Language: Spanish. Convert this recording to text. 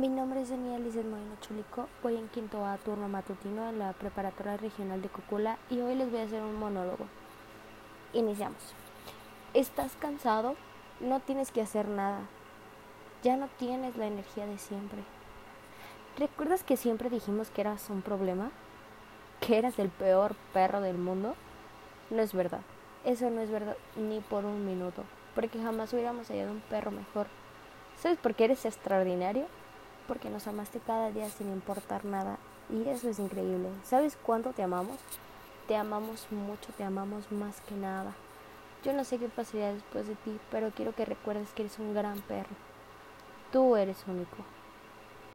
Mi nombre es Daniel Lizeth Moreno Chulico, voy en quinto A turno matutino en la preparatoria regional de Cocula y hoy les voy a hacer un monólogo. Iniciamos. ¿Estás cansado? No tienes que hacer nada. Ya no tienes la energía de siempre. ¿Recuerdas que siempre dijimos que eras un problema? ¿Que eras el peor perro del mundo? No es verdad. Eso no es verdad ni por un minuto, porque jamás hubiéramos hallado un perro mejor. ¿Sabes por qué eres extraordinario? Porque nos amaste cada día sin importar nada. Y eso es increíble. ¿Sabes cuánto te amamos? Te amamos mucho, te amamos más que nada. Yo no sé qué pasaría después de ti, pero quiero que recuerdes que eres un gran perro. Tú eres único.